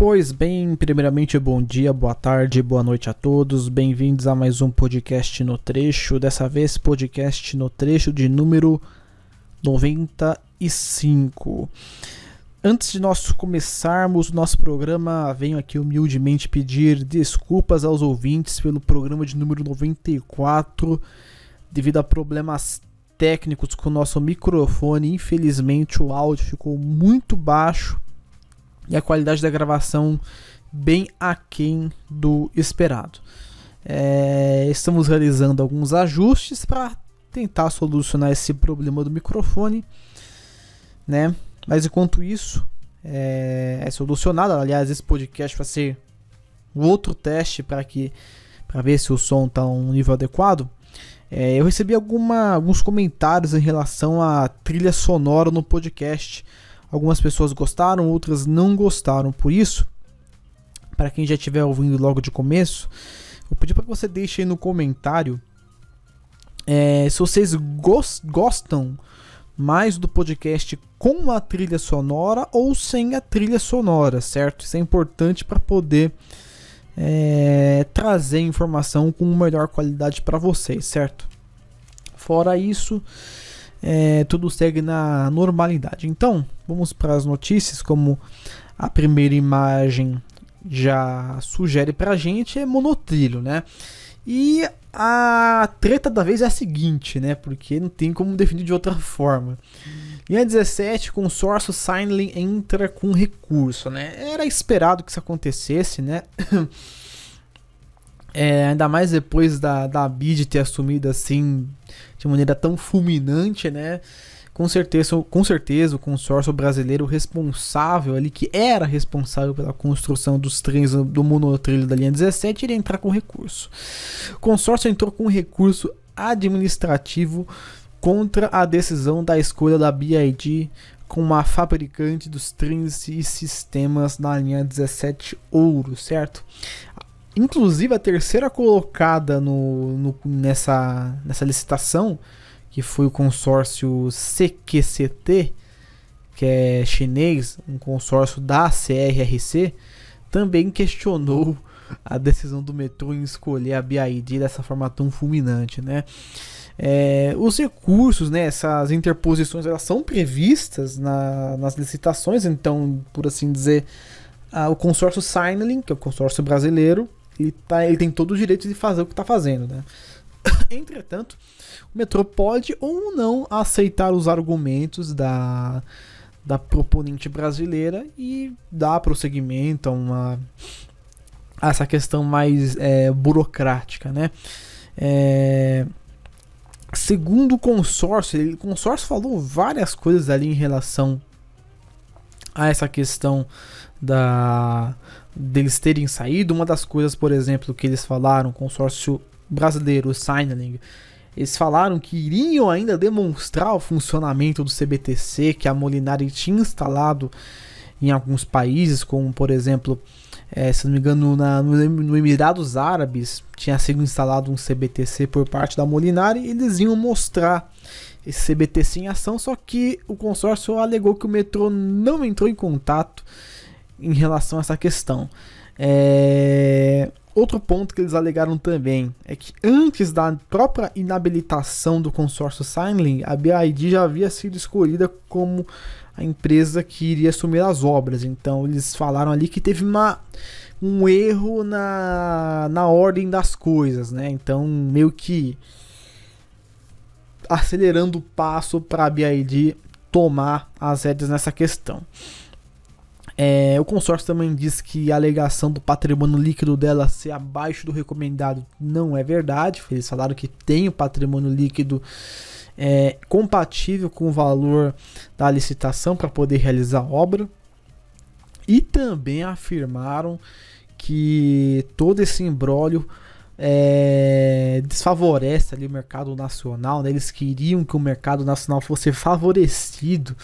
Pois bem, primeiramente bom dia, boa tarde, boa noite a todos. Bem-vindos a mais um podcast no trecho. Dessa vez, podcast no trecho de número 95. Antes de nós começarmos o nosso programa, venho aqui humildemente pedir desculpas aos ouvintes pelo programa de número 94, devido a problemas técnicos com o nosso microfone. Infelizmente, o áudio ficou muito baixo e a qualidade da gravação bem aquém do esperado. É, estamos realizando alguns ajustes para tentar solucionar esse problema do microfone, né? Mas enquanto isso é, é solucionado, aliás, esse podcast vai ser outro teste para que para ver se o som está um nível adequado. É, eu recebi alguma, alguns comentários em relação à trilha sonora no podcast. Algumas pessoas gostaram, outras não gostaram. Por isso, para quem já estiver ouvindo logo de começo, eu pedi para que você deixe aí no comentário é, se vocês gos gostam mais do podcast com a trilha sonora ou sem a trilha sonora, certo? Isso é importante para poder é, trazer informação com melhor qualidade para vocês, certo? Fora isso, é, tudo segue na normalidade. Então, vamos para as notícias. Como a primeira imagem já sugere para a gente, é monotrilho, né? E a treta da vez é a seguinte, né? Porque não tem como definir de outra forma. Linha 17, consórcio Signling entra com recurso, né? Era esperado que isso acontecesse, né? É, ainda mais depois da, da BID ter assumido assim de maneira tão fulminante, né? Com certeza, com certeza o consórcio brasileiro responsável ali, que era responsável pela construção dos trens do monotrilho da linha 17, iria entrar com recurso. O consórcio entrou com recurso administrativo contra a decisão da escolha da BID como a fabricante dos trens e sistemas na linha 17 Ouro, certo? Inclusive a terceira colocada no, no, nessa, nessa licitação, que foi o consórcio CQCT, que é chinês, um consórcio da CRRC, também questionou a decisão do metrô em escolher a BID dessa forma tão fulminante, né? É, os recursos, né, essas interposições, elas são previstas na, nas licitações, então, por assim dizer, a, o consórcio Signaling, que é o consórcio brasileiro, ele, tá, ele tem todo o direito de fazer o que está fazendo, né? Entretanto, o metrô pode ou não aceitar os argumentos da, da proponente brasileira e dar prosseguimento a, uma, a essa questão mais é, burocrática, né? É, segundo o consórcio, ele, o consórcio falou várias coisas ali em relação a essa questão da deles terem saído. Uma das coisas, por exemplo, que eles falaram, consórcio brasileiro, o Signaling, eles falaram que iriam ainda demonstrar o funcionamento do CBTC que a Molinari tinha instalado em alguns países, como por exemplo, é, se não me engano, na, no, no Emirados Árabes tinha sido instalado um CBTC por parte da Molinari e eles iam mostrar esse CBTC em ação, só que o consórcio alegou que o metrô não entrou em contato em relação a essa questão. É... Outro ponto que eles alegaram também é que antes da própria inabilitação do consórcio Signaling, a BID já havia sido escolhida como a empresa que iria assumir as obras. Então eles falaram ali que teve uma, um erro na, na ordem das coisas, né? Então meio que acelerando o passo para a BID tomar as rédeas nessa questão. É, o consórcio também diz que a alegação do patrimônio líquido dela ser abaixo do recomendado não é verdade. Eles falaram que tem o patrimônio líquido é, compatível com o valor da licitação para poder realizar a obra. E também afirmaram que todo esse embrólio é, desfavorece ali o mercado nacional. Né? Eles queriam que o mercado nacional fosse favorecido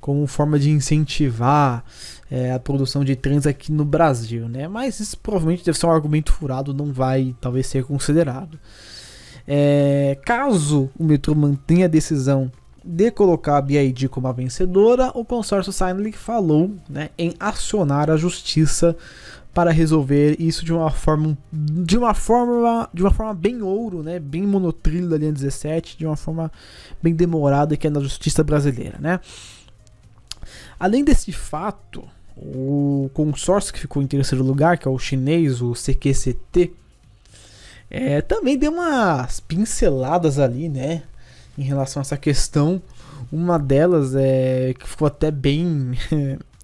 como forma de incentivar é, a produção de trens aqui no Brasil, né? Mas isso provavelmente deve ser um argumento furado, não vai talvez ser considerado. É, caso o metrô mantenha a decisão de colocar a BID como a vencedora, o consórcio Signaling falou né, em acionar a justiça para resolver isso de uma forma de uma forma de uma forma bem ouro, né, bem monotrilho da linha 17, de uma forma bem demorada que é na justiça brasileira, né? Além desse fato, o consórcio que ficou em terceiro lugar, que é o chinês, o CQCT, é, também deu umas pinceladas ali, né, em relação a essa questão. Uma delas é que ficou até bem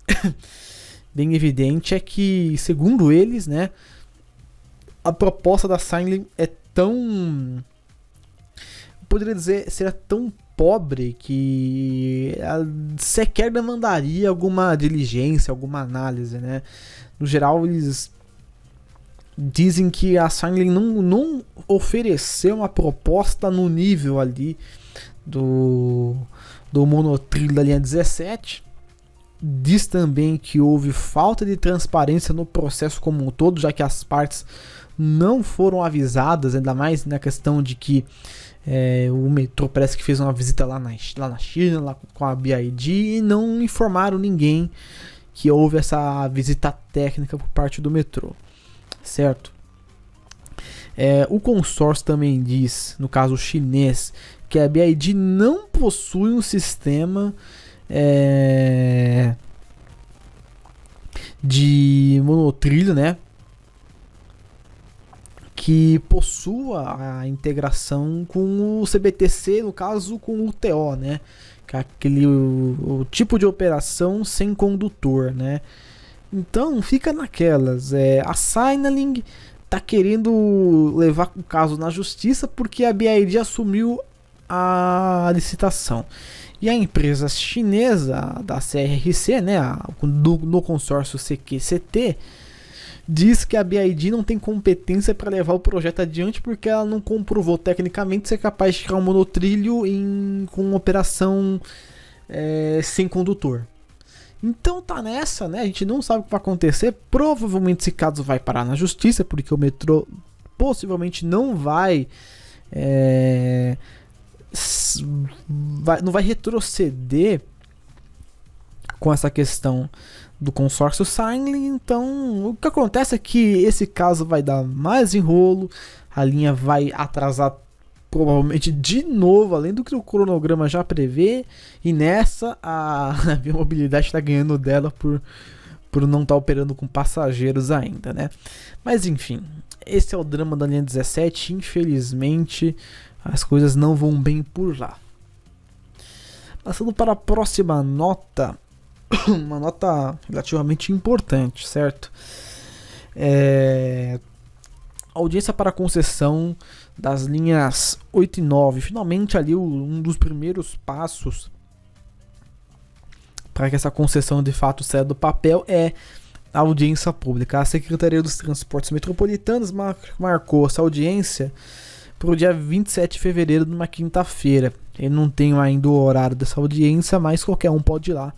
bem evidente é que, segundo eles, né, a proposta da Signing é tão poderia dizer ser tão pobre que sequer demandaria alguma diligência, alguma análise, né? No geral, eles dizem que a Signing não, não ofereceu uma proposta no nível ali do, do monotrilho da linha 17. Diz também que houve falta de transparência no processo como um todo, já que as partes não foram avisadas, ainda mais na questão de que é, o metrô parece que fez uma visita lá na, lá na China, lá com a BID, e não informaram ninguém que houve essa visita técnica por parte do metrô, certo? É, o consórcio também diz, no caso chinês, que a BID não possui um sistema é, de monotrilho, né? Que possua a integração com o CBTC, no caso com o TO, né? Que é aquele o, o tipo de operação sem condutor, né? Então fica naquelas. É, a Signaling tá querendo levar o caso na justiça porque a BID assumiu a licitação. E a empresa chinesa da CRC, né, do, no consórcio CQCT, diz que a BID não tem competência para levar o projeto adiante porque ela não comprovou tecnicamente ser capaz de tirar um monotrilho em, com operação é, sem condutor. Então tá nessa, né? A gente não sabe o que vai acontecer. Provavelmente esse caso vai parar na justiça, porque o metrô possivelmente não vai. É, vai, não vai retroceder com essa questão do consórcio Signing. Então, o que acontece é que esse caso vai dar mais enrolo, a linha vai atrasar provavelmente de novo, além do que o cronograma já prevê, e nessa a, a mobilidade está ganhando dela por, por não estar tá operando com passageiros ainda, né? Mas enfim, esse é o drama da linha 17, infelizmente as coisas não vão bem por lá. Passando para a próxima nota, uma nota relativamente importante, certo? É... Audiência para concessão das linhas 8 e 9. Finalmente ali um dos primeiros passos para que essa concessão de fato saia do papel é a audiência pública. A Secretaria dos Transportes Metropolitanos marcou essa audiência para o dia 27 de fevereiro, numa quinta-feira. Eu não tenho ainda o horário dessa audiência, mas qualquer um pode ir lá,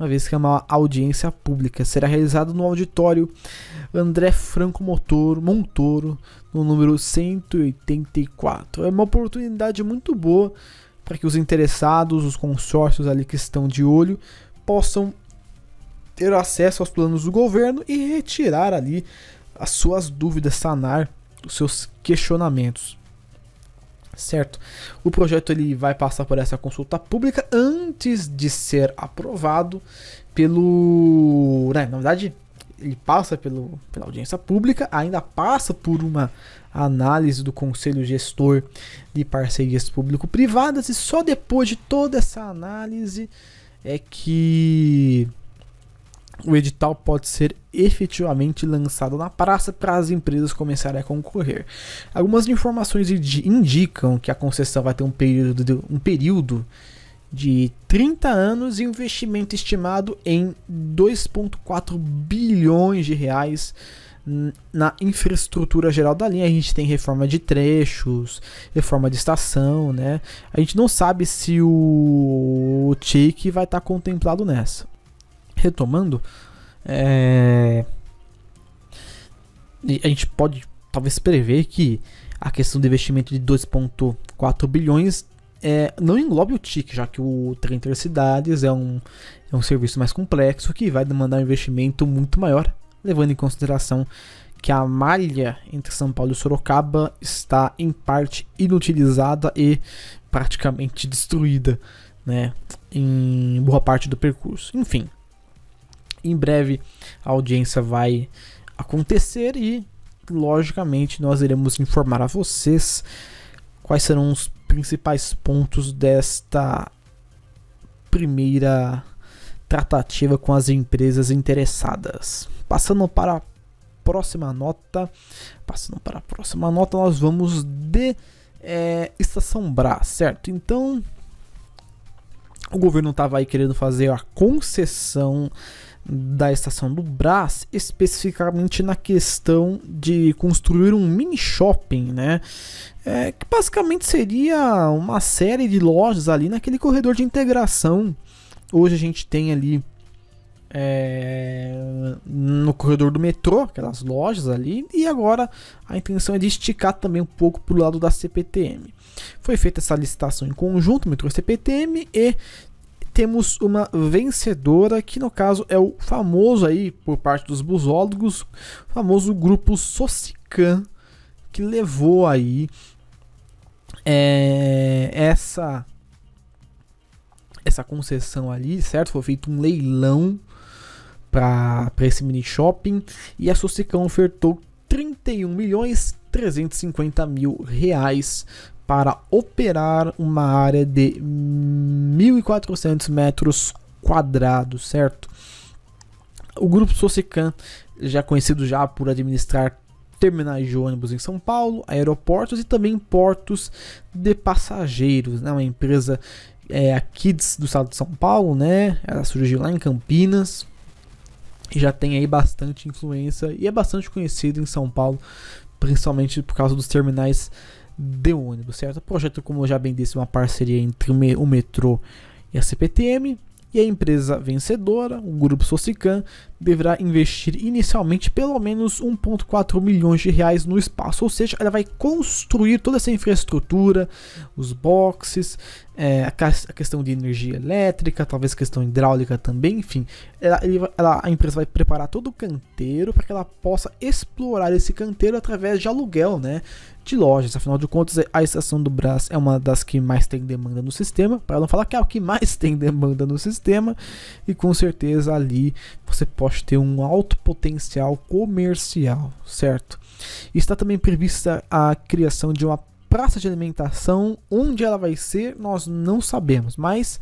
uma vez que é uma audiência pública. Será realizado no auditório André Franco Motor, Montoro, no número 184. É uma oportunidade muito boa para que os interessados, os consórcios ali que estão de olho, possam ter acesso aos planos do governo e retirar ali as suas dúvidas, sanar os seus questionamentos certo? O projeto ele vai passar por essa consulta pública antes de ser aprovado pelo, né, na verdade, ele passa pelo, pela audiência pública, ainda passa por uma análise do conselho gestor de parcerias público-privadas e só depois de toda essa análise é que o edital pode ser efetivamente lançado na praça para as empresas começarem a concorrer. Algumas informações indicam que a concessão vai ter um período de, um período de 30 anos e investimento estimado em 2,4 bilhões de reais na infraestrutura geral da linha. A gente tem reforma de trechos, reforma de estação, né? A gente não sabe se o TIC vai estar contemplado nessa retomando, é, a gente pode talvez prever que a questão do investimento de 2,4 bilhões é, não englobe o TIC, já que o trem intercidades é um, é um serviço mais complexo que vai demandar um investimento muito maior, levando em consideração que a malha entre São Paulo e Sorocaba está em parte inutilizada e praticamente destruída, né, em boa parte do percurso. Enfim, em breve a audiência vai acontecer e logicamente nós iremos informar a vocês quais serão os principais pontos desta primeira tratativa com as empresas interessadas. Passando para a próxima nota, passando para a próxima nota, nós vamos de é, Estação Brás, certo? Então, o governo estava aí querendo fazer a concessão da estação do Brás, especificamente na questão de construir um mini shopping, né? É, que basicamente seria uma série de lojas ali naquele corredor de integração. Hoje a gente tem ali é, no corredor do metrô, aquelas lojas ali, e agora a intenção é de esticar também um pouco para o lado da CPTM. Foi feita essa licitação em conjunto, metrô CPTM, e temos uma vencedora que no caso é o famoso aí por parte dos busólogos, famoso grupo Socican que levou aí é, essa essa concessão ali, certo? Foi feito um leilão para esse mini shopping e a Socicão ofertou 31 milhões 350 mil reais para operar uma área de 1.400 metros quadrados, certo? O grupo Socican, já conhecido já por administrar terminais de ônibus em São Paulo, aeroportos e também portos de passageiros, né? Uma empresa é, a Kids do estado de São Paulo, né? Ela surgiu lá em Campinas e já tem aí bastante influência e é bastante conhecido em São Paulo, principalmente por causa dos terminais de ônibus, certo? Projeto, como eu já bem disse, uma parceria entre o metrô e a CPTM. E a empresa vencedora, o Grupo Socican, deverá investir inicialmente pelo menos 1,4 milhões de reais no espaço, ou seja, ela vai construir toda essa infraestrutura, os boxes, é, a, questão de energia elétrica, talvez questão hidráulica também, enfim, ela, ela, a empresa vai preparar todo o canteiro para que ela possa explorar esse canteiro através de aluguel, né? de lojas. Afinal de contas, a estação do Brás é uma das que mais tem demanda no sistema, para não falar que é o que mais tem demanda no sistema, e com certeza ali você pode ter um alto potencial comercial, certo? Está também prevista a criação de uma praça de alimentação, onde ela vai ser, nós não sabemos, mas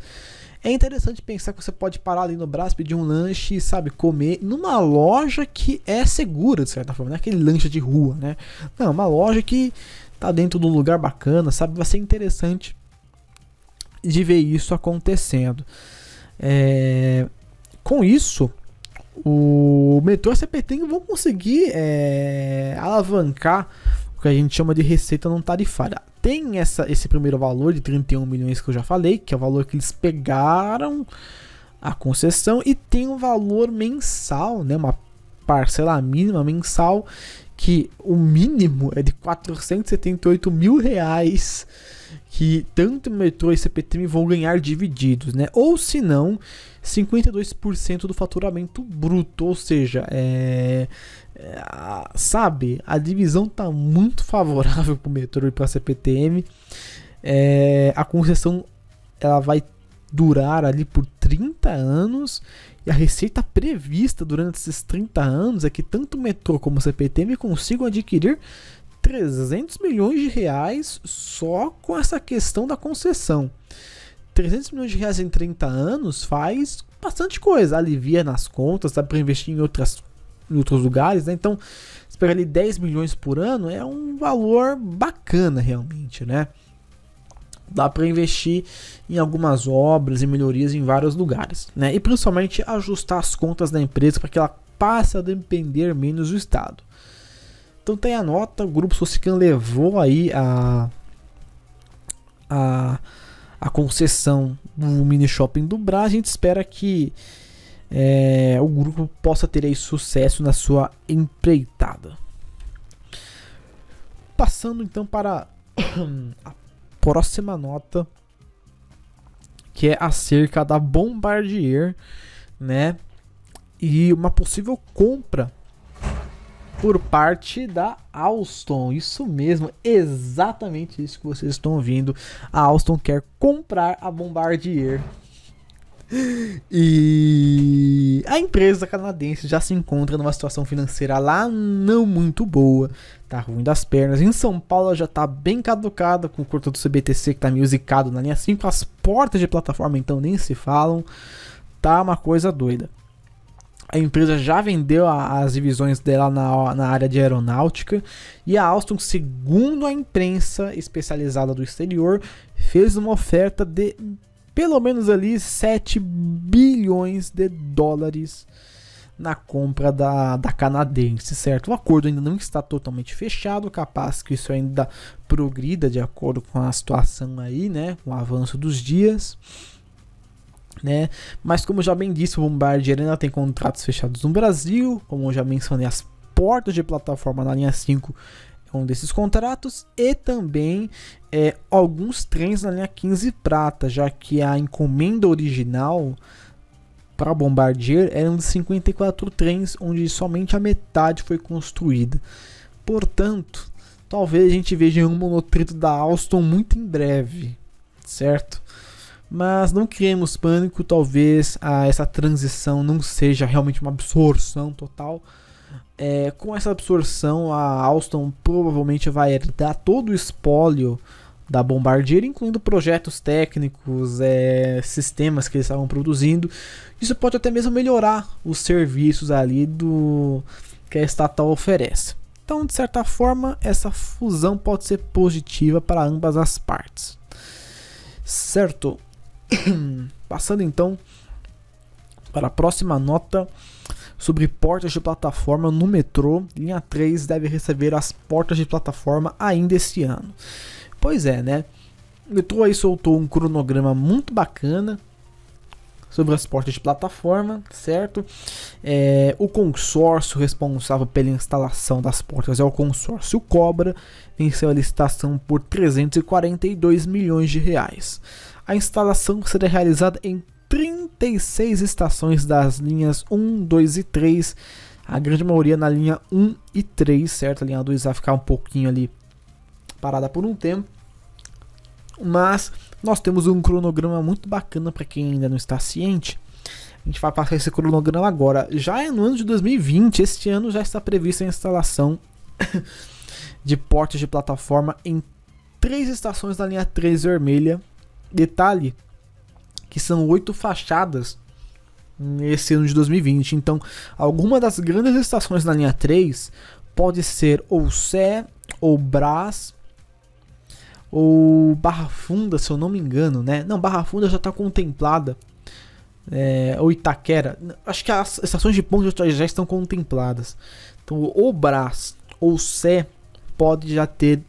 é interessante pensar que você pode parar ali no braço, pedir um lanche, sabe, comer numa loja que é segura, de certa forma, não é aquele lanche de rua, né? Não, uma loja que tá dentro de um lugar bacana, sabe? Vai ser interessante de ver isso acontecendo. É... Com isso, o metrô CPT vão conseguir é... alavancar o que a gente chama de receita não tarifária. Tem essa, esse primeiro valor de 31 milhões que eu já falei, que é o valor que eles pegaram a concessão, e tem um valor mensal, né, uma parcela mínima mensal, que o mínimo é de 478 mil reais que tanto metrô e CPTM vão ganhar divididos, né? Ou se não, 52% do faturamento bruto, ou seja, é, é, sabe, a divisão tá muito favorável para o metrô e para a CPTM. É, a concessão ela vai durar ali por 30 anos e a receita prevista durante esses 30 anos é que tanto o metrô como o CPTM consigam adquirir 300 milhões de reais só com essa questão da concessão. 300 milhões de reais em 30 anos faz bastante coisa, alivia nas contas, dá para investir em outras em outros lugares, né? Então, esperar ali 10 milhões por ano é um valor bacana realmente, né? Dá para investir em algumas obras e melhorias em vários lugares, né? E principalmente ajustar as contas da empresa para que ela passe a depender menos do Estado. Então tem a nota, o Grupo Socican levou aí a, a, a concessão do mini shopping do Brás. A gente espera que é, o grupo possa ter aí sucesso na sua empreitada. Passando então para a próxima nota, que é acerca da Bombardier, né? E uma possível compra por parte da Alstom. Isso mesmo, exatamente isso que vocês estão ouvindo. A Alstom quer comprar a Bombardier. E a empresa canadense já se encontra numa situação financeira lá não muito boa, tá ruim das pernas. Em São Paulo já tá bem caducada com o curto do CBTC que tá meio zicado na linha 5, as portas de plataforma então nem se falam. Tá uma coisa doida. A empresa já vendeu a, as divisões dela na, na área de aeronáutica e a Alstom, segundo a imprensa especializada do exterior, fez uma oferta de pelo menos ali 7 bilhões de dólares na compra da, da canadense, certo? O acordo ainda não está totalmente fechado, capaz que isso ainda progrida de acordo com a situação aí, né? Com o avanço dos dias né? Mas como já bem disse, o Bombardier ainda tem contratos fechados no Brasil, como já mencionei, as portas de plataforma na linha 5 é um desses contratos e também é, alguns trens na linha 15 prata, já que a encomenda original para Bombardier eram de 54 trens, onde somente a metade foi construída. Portanto, talvez a gente veja um monotrito da Alstom muito em breve, certo? Mas não criemos pânico, talvez a, essa transição não seja realmente uma absorção total. É, com essa absorção, a Alstom provavelmente vai herdar todo o espólio da Bombardier, incluindo projetos técnicos, é, sistemas que eles estavam produzindo. Isso pode até mesmo melhorar os serviços ali do que a estatal oferece. Então, de certa forma, essa fusão pode ser positiva para ambas as partes. Certo? Passando então para a próxima nota sobre portas de plataforma no metrô, linha 3 deve receber as portas de plataforma ainda este ano. Pois é, né? O metrô aí soltou um cronograma muito bacana sobre as portas de plataforma, certo? É, o consórcio responsável pela instalação das portas é o consórcio Cobra, venceu a licitação por 342 milhões de reais. A instalação será realizada em 36 estações das linhas 1, 2 e 3. A grande maioria na linha 1 e 3, certo? A linha 2 vai ficar um pouquinho ali parada por um tempo. Mas nós temos um cronograma muito bacana para quem ainda não está ciente. A gente vai passar esse cronograma agora. Já é no ano de 2020, este ano já está prevista a instalação de portas de plataforma em três estações da linha 3 vermelha Detalhe que são oito fachadas nesse ano de 2020. Então, alguma das grandes estações da linha 3 pode ser ou Sé, ou Brás, ou Barra Funda, se eu não me engano, né? Não, Barra Funda já está contemplada. É, ou Itaquera. Acho que as estações de ponto já estão contempladas. Então, ou Brás ou Sé pode já ter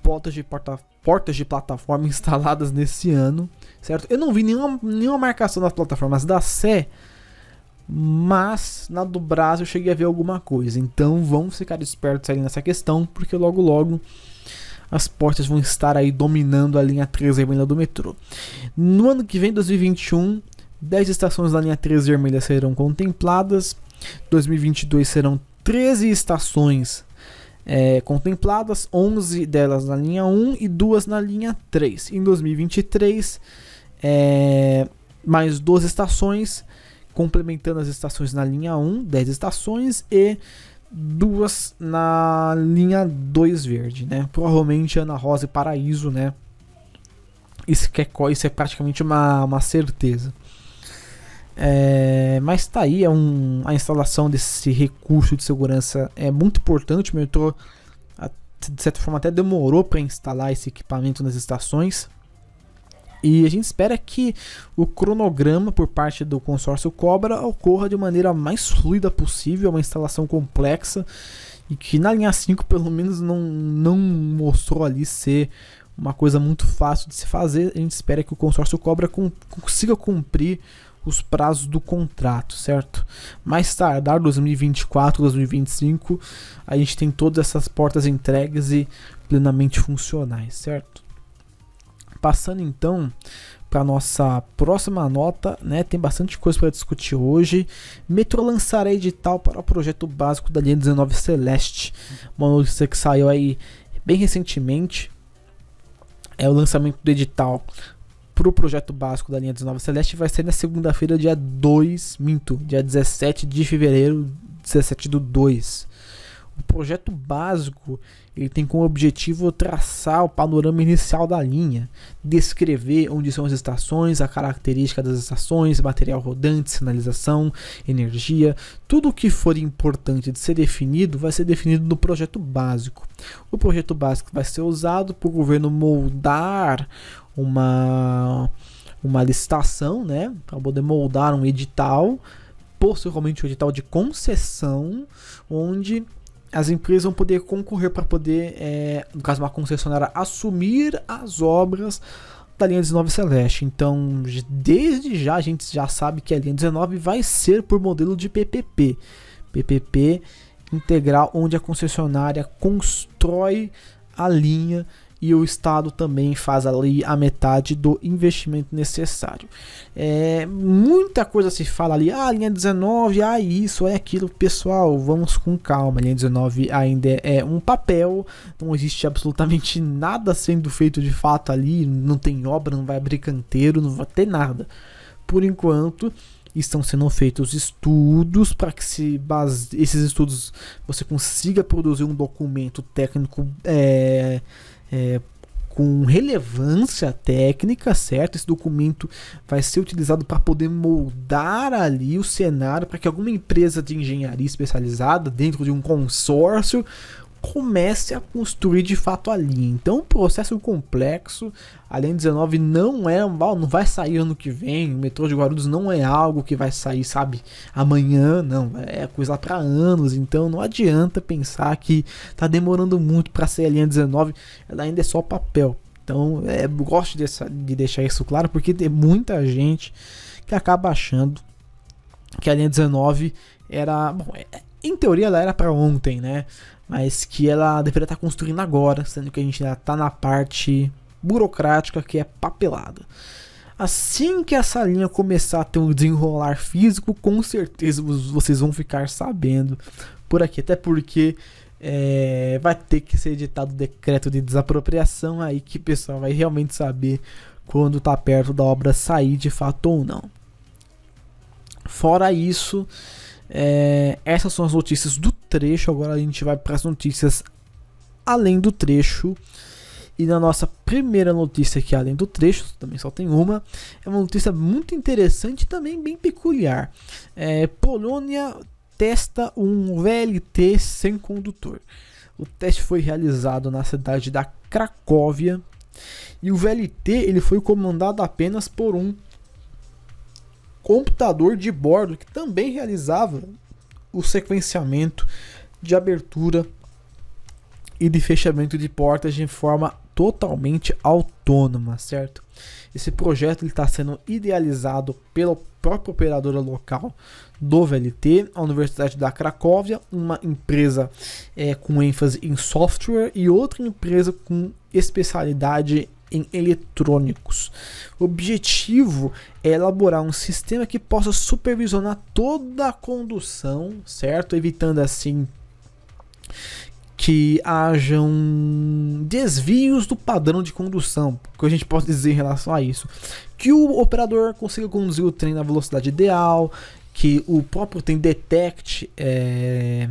portas de porta portas de plataforma instaladas nesse ano, certo? Eu não vi nenhuma, nenhuma marcação das plataformas da Sé, mas na do Brasil eu cheguei a ver alguma coisa. Então vamos ficar espertos aí nessa questão, porque logo logo as portas vão estar aí dominando a linha 3 vermelha do metrô. No ano que vem, 2021, 10 estações da linha 3 vermelha serão contempladas. 2022 serão 13 estações é, contempladas, 11 delas na linha 1 e duas na linha 3. Em 2023, é, mais duas estações, complementando as estações na linha 1, 10 estações, e duas na linha 2 verde, né? Provavelmente Ana Rosa e Paraíso, né? Isso, que é, isso é praticamente uma, uma certeza. É, mas tá aí, é um, a instalação desse recurso de segurança é muito importante. O metrô, de certa forma, até demorou para instalar esse equipamento nas estações. E a gente espera que o cronograma por parte do consórcio Cobra ocorra de maneira mais fluida possível, uma instalação complexa e que na linha 5 pelo menos não, não mostrou ali ser uma coisa muito fácil de se fazer. A gente espera que o consórcio Cobra consiga cumprir os prazos do contrato, certo? Mais tardar 2024, 2025, a gente tem todas essas portas entregues e plenamente funcionais, certo? Passando então para nossa próxima nota, né? Tem bastante coisa para discutir hoje. Metro lançará edital para o projeto básico da linha 19 Celeste. Uma notícia que saiu aí bem recentemente. É o lançamento do edital para o projeto básico da linha 19 Celeste vai ser na segunda-feira, dia 2, minto, dia 17 de fevereiro, 17 do 2. O projeto básico ele tem como objetivo traçar o panorama inicial da linha, descrever onde são as estações, a característica das estações, material rodante, sinalização, energia, tudo o que for importante de ser definido vai ser definido no projeto básico. O projeto básico vai ser usado para o governo moldar uma uma licitação, né, para poder moldar um edital, possivelmente um edital de concessão, onde as empresas vão poder concorrer para poder, é, no caso uma concessionária, assumir as obras da linha 19 Celeste. Então, desde já a gente já sabe que a linha 19 vai ser por modelo de PPP. PPP integral, onde a concessionária constrói a linha e o Estado também faz ali a metade do investimento necessário. É, muita coisa se fala ali, ah, linha 19, ah, isso, é aquilo. Pessoal, vamos com calma. Linha 19 ainda é um papel, não existe absolutamente nada sendo feito de fato ali, não tem obra, não vai abrir canteiro, não vai ter nada. Por enquanto, estão sendo feitos estudos para que se base, esses estudos você consiga produzir um documento técnico é, é, com relevância técnica, certo? Esse documento vai ser utilizado para poder moldar ali o cenário para que alguma empresa de engenharia especializada dentro de um consórcio comece a construir de fato a linha. Então, um processo complexo. A linha 19 não é, não vai sair ano que vem. O metrô de Guarulhos não é algo que vai sair, sabe, amanhã, não. É coisa para anos. Então, não adianta pensar que tá demorando muito para ser a linha 19. Ela ainda é só papel. Então, é, gosto de, de deixar isso claro porque tem muita gente que acaba achando que a linha 19 era, bom, é, em teoria ela era para ontem, né? Mas que ela deveria estar construindo agora, sendo que a gente ainda está na parte burocrática que é papelada. Assim que essa linha começar a ter um desenrolar físico, com certeza vocês vão ficar sabendo por aqui, até porque é, vai ter que ser editado o decreto de desapropriação aí que o pessoal vai realmente saber quando está perto da obra sair de fato ou não. Fora isso, é, essas são as notícias do trecho. Agora a gente vai para as notícias além do trecho. E na nossa primeira notícia aqui, além do trecho, também só tem uma, é uma notícia muito interessante e também bem peculiar. É, Polônia testa um VLT sem condutor. O teste foi realizado na cidade da Cracóvia e o VLT ele foi comandado apenas por um computador de bordo que também realizava o sequenciamento de abertura e de fechamento de portas de forma totalmente autônoma, certo? Esse projeto está sendo idealizado pela própria operadora local do VLT, a Universidade da Cracóvia, uma empresa é, com ênfase em software e outra empresa com especialidade em eletrônicos. O objetivo é elaborar um sistema que possa supervisionar toda a condução, certo? Evitando assim que hajam desvios do padrão de condução. Que a gente pode dizer em relação a isso? Que o operador consiga conduzir o trem na velocidade ideal, que o próprio trem detecte é,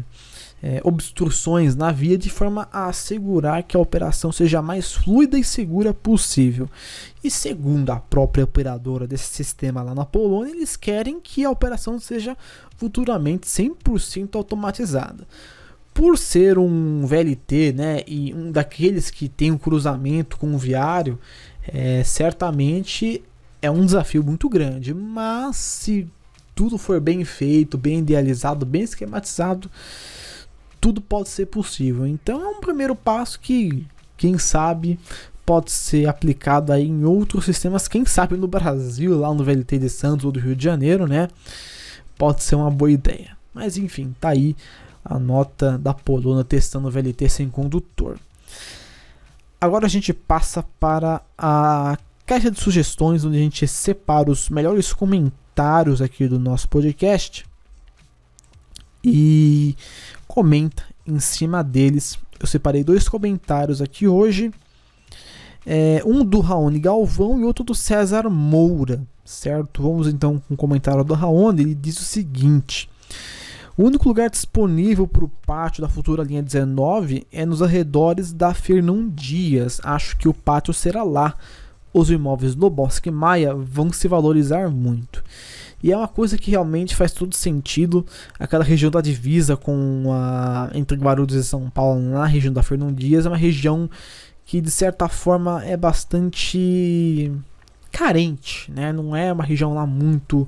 é, obstruções na via de forma a assegurar que a operação seja a mais fluida e segura possível. E segundo a própria operadora desse sistema lá na Polônia, eles querem que a operação seja futuramente 100% automatizada. Por ser um VLT, né, e um daqueles que tem um cruzamento com o viário, é, certamente é um desafio muito grande, mas se tudo for bem feito, bem idealizado, bem esquematizado, tudo pode ser possível. Então é um primeiro passo que, quem sabe, pode ser aplicado aí em outros sistemas, quem sabe no Brasil, lá no VLT de Santos ou do Rio de Janeiro, né? Pode ser uma boa ideia. Mas enfim, tá aí a nota da Polônia testando o VLT sem condutor. Agora a gente passa para a caixa de sugestões onde a gente separa os melhores comentários aqui do nosso podcast e comenta em cima deles. Eu separei dois comentários aqui hoje. É, um do Raoni Galvão e outro do César Moura, certo? Vamos então com o comentário do Raoni. Ele diz o seguinte: O único lugar disponível para o pátio da futura linha 19 é nos arredores da Fernão Dias. Acho que o pátio será lá. Os imóveis do Bosque Maia vão se valorizar muito. E é uma coisa que realmente faz todo sentido. Aquela região da divisa com a entre Guarulhos e São Paulo, na região da Fernão Dias, é uma região que de certa forma é bastante carente, né? Não é uma região lá muito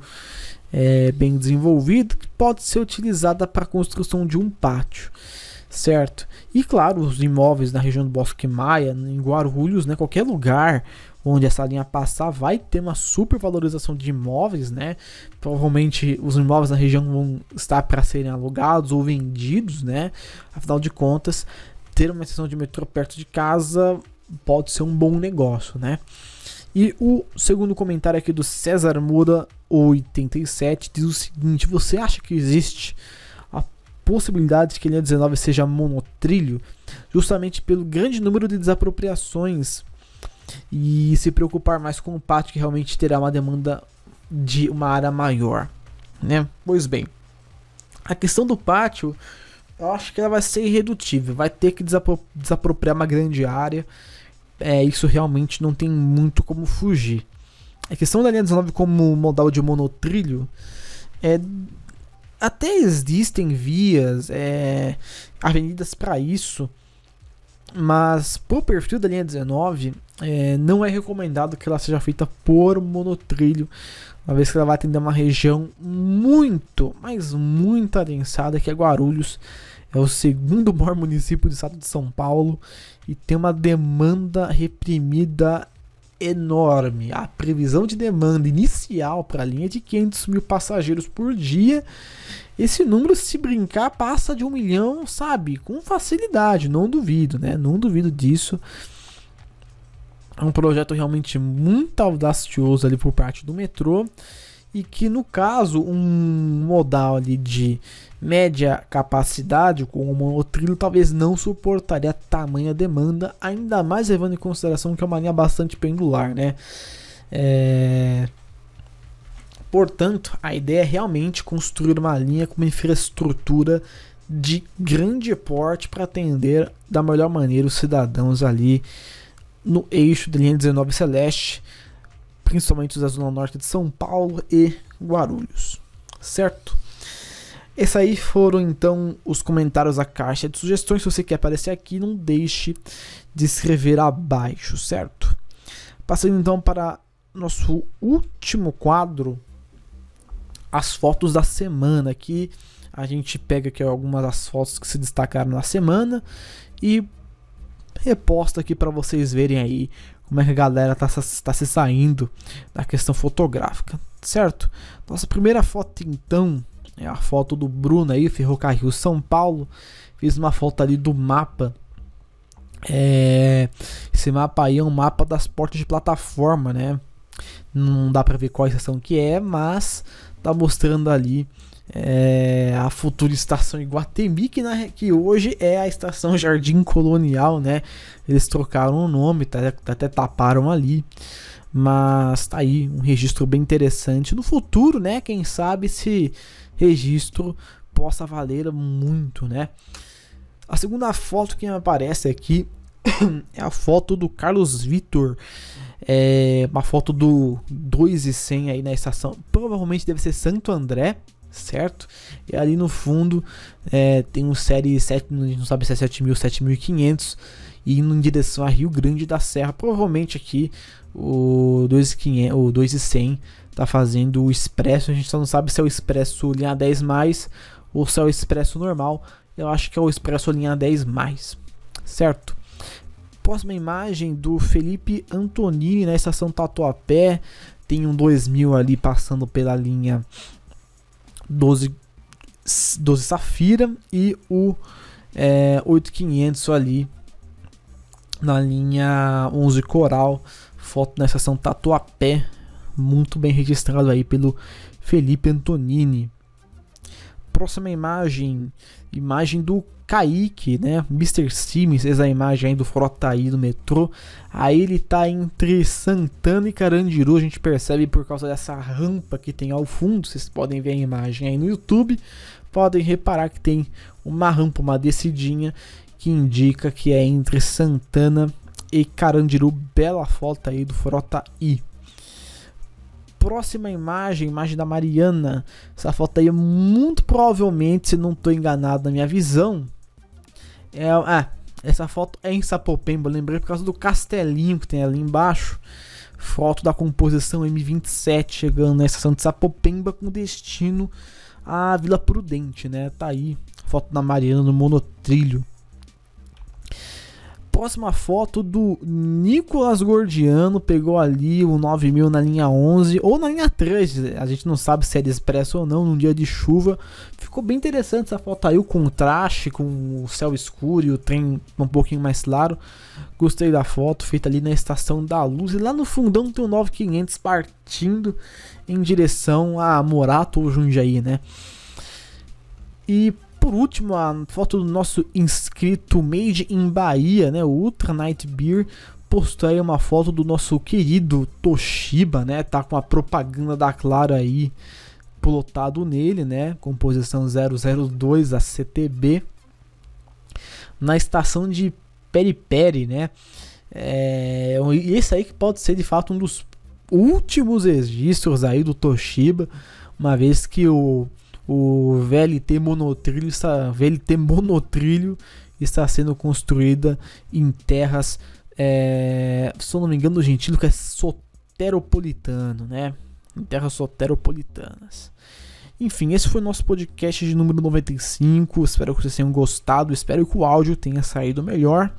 é, bem desenvolvida que pode ser utilizada para a construção de um pátio, certo? E claro, os imóveis na região do Bosque Maia, em Guarulhos, né? Qualquer lugar onde essa linha passar vai ter uma supervalorização de imóveis, né? Provavelmente os imóveis na região vão estar para serem alugados ou vendidos, né? Afinal de contas, ter uma estação de metrô perto de casa pode ser um bom negócio, né? E o segundo comentário aqui do César Moura 87 diz o seguinte: Você acha que existe a possibilidade de que a linha 19 seja monotrilho, justamente pelo grande número de desapropriações e se preocupar mais com o pátio que realmente terá uma demanda de uma área maior, né? Pois bem, a questão do pátio eu acho que ela vai ser irredutível. Vai ter que desapro desapropriar uma grande área. É, isso realmente não tem muito como fugir. A questão da linha 19 como modal de monotrilho é até existem vias, é, avenidas para isso, mas por perfil da linha 19 é, não é recomendado que ela seja feita por monotrilho, uma vez que ela vai atender uma região muito, mas muito adensada, que é Guarulhos. É o segundo maior município do estado de São Paulo e tem uma demanda reprimida enorme. A previsão de demanda inicial para a linha é de 500 mil passageiros por dia. Esse número, se brincar, passa de um milhão, sabe? Com facilidade, não duvido, né? Não duvido disso. É um projeto realmente muito audacioso ali por parte do metrô e que no caso um modal ali de média capacidade com o monotrilho talvez não suportaria tamanha demanda, ainda mais levando em consideração que é uma linha bastante pendular, né? É... Portanto, a ideia é realmente construir uma linha com uma infraestrutura de grande porte para atender da melhor maneira os cidadãos ali no eixo da linha 19 Celeste, principalmente da zona norte de São Paulo e Guarulhos, certo? Esses aí foram então os comentários da caixa de sugestões. Se você quer aparecer aqui, não deixe de escrever abaixo, certo? Passando então para nosso último quadro, as fotos da semana. Aqui a gente pega aqui algumas das fotos que se destacaram na semana e reposta aqui para vocês verem aí como é que a galera tá, tá se saindo da questão fotográfica, certo? Nossa primeira foto então é a foto do Bruno aí, Ferrocarril São Paulo. Fiz uma foto ali do mapa. É, esse mapa aí é um mapa das portas de plataforma, né? Não dá para ver qual estação que é, mas tá mostrando ali é, a futura estação Iguatemi, que, na, que hoje é a estação Jardim Colonial, né? Eles trocaram o nome, tá, até taparam ali. Mas tá aí um registro bem interessante. No futuro, né? Quem sabe se registro possa valer muito, né? A segunda foto que aparece aqui é a foto do Carlos Vitor. É uma foto do 2 e 100 aí na estação. Provavelmente deve ser Santo André, certo? E ali no fundo é, tem um série 7, não sabe se é 7000, 7500 indo em direção a Rio Grande da Serra. Provavelmente aqui o 2500, o 2 e 100 tá fazendo o expresso. A gente só não sabe se é o expresso linha 10 mais ou se é o expresso normal. Eu acho que é o expresso linha 10 mais, certo? Próxima imagem do Felipe Antonini na estação Tatuapé. Tem um 2000 ali passando pela linha 12, 12 Safira e o é, 8500 ali na linha 11 Coral foto na estação Tatuapé, muito bem registrado aí pelo Felipe Antonini. Próxima imagem, imagem do Kaique, né? Mr. Sims, essa imagem aí do Frota aí do metrô. Aí ele tá entre Santana e Carandiru, a gente percebe por causa dessa rampa que tem ao fundo. Vocês podem ver a imagem aí no YouTube. Podem reparar que tem uma rampa, uma descidinha que indica que é entre Santana e Carandiru. Bela foto aí do Frota I próxima imagem, imagem da Mariana. Essa foto aí, muito provavelmente, se não estou enganado na minha visão, é, ah, essa foto é em Sapopemba, lembrei por causa do castelinho que tem ali embaixo. Foto da composição M27 chegando na estação de Sapopemba com destino à Vila Prudente, né? Tá aí, foto da Mariana no monotrilho próxima foto do Nicolas Gordiano pegou ali o 9000 na linha 11 ou na linha 3, a gente não sabe se é de expresso ou não, num dia de chuva. Ficou bem interessante essa foto aí, o contraste com o céu escuro e o trem um pouquinho mais claro. Gostei da foto, feita ali na estação da luz. E lá no fundão tem o 9500 partindo em direção a Morato ou Jundiaí, né? E por último, a foto do nosso inscrito Made in Bahia, né? O Ultra Night Beer postou aí uma foto do nosso querido Toshiba, né? Tá com a propaganda da Claro aí plotado nele, né? Composição 002 a CTB na estação de Periperi, né? É, esse aí que pode ser de fato um dos últimos registros aí do Toshiba, uma vez que o o VLT monotrilho está, VLT monotrilho está sendo construída em terras, é, se eu não me engano, do Gentilo, que é soteropolitano, né? Em terras soteropolitanas. Enfim, esse foi o nosso podcast de número 95. Espero que vocês tenham gostado. Espero que o áudio tenha saído melhor.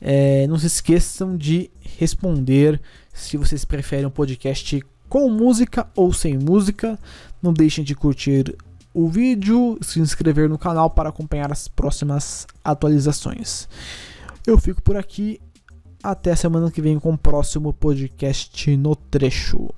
É, não se esqueçam de responder se vocês preferem um podcast com música ou sem música. Não deixem de curtir o vídeo, se inscrever no canal para acompanhar as próximas atualizações. Eu fico por aqui. Até semana que vem com o próximo podcast no trecho.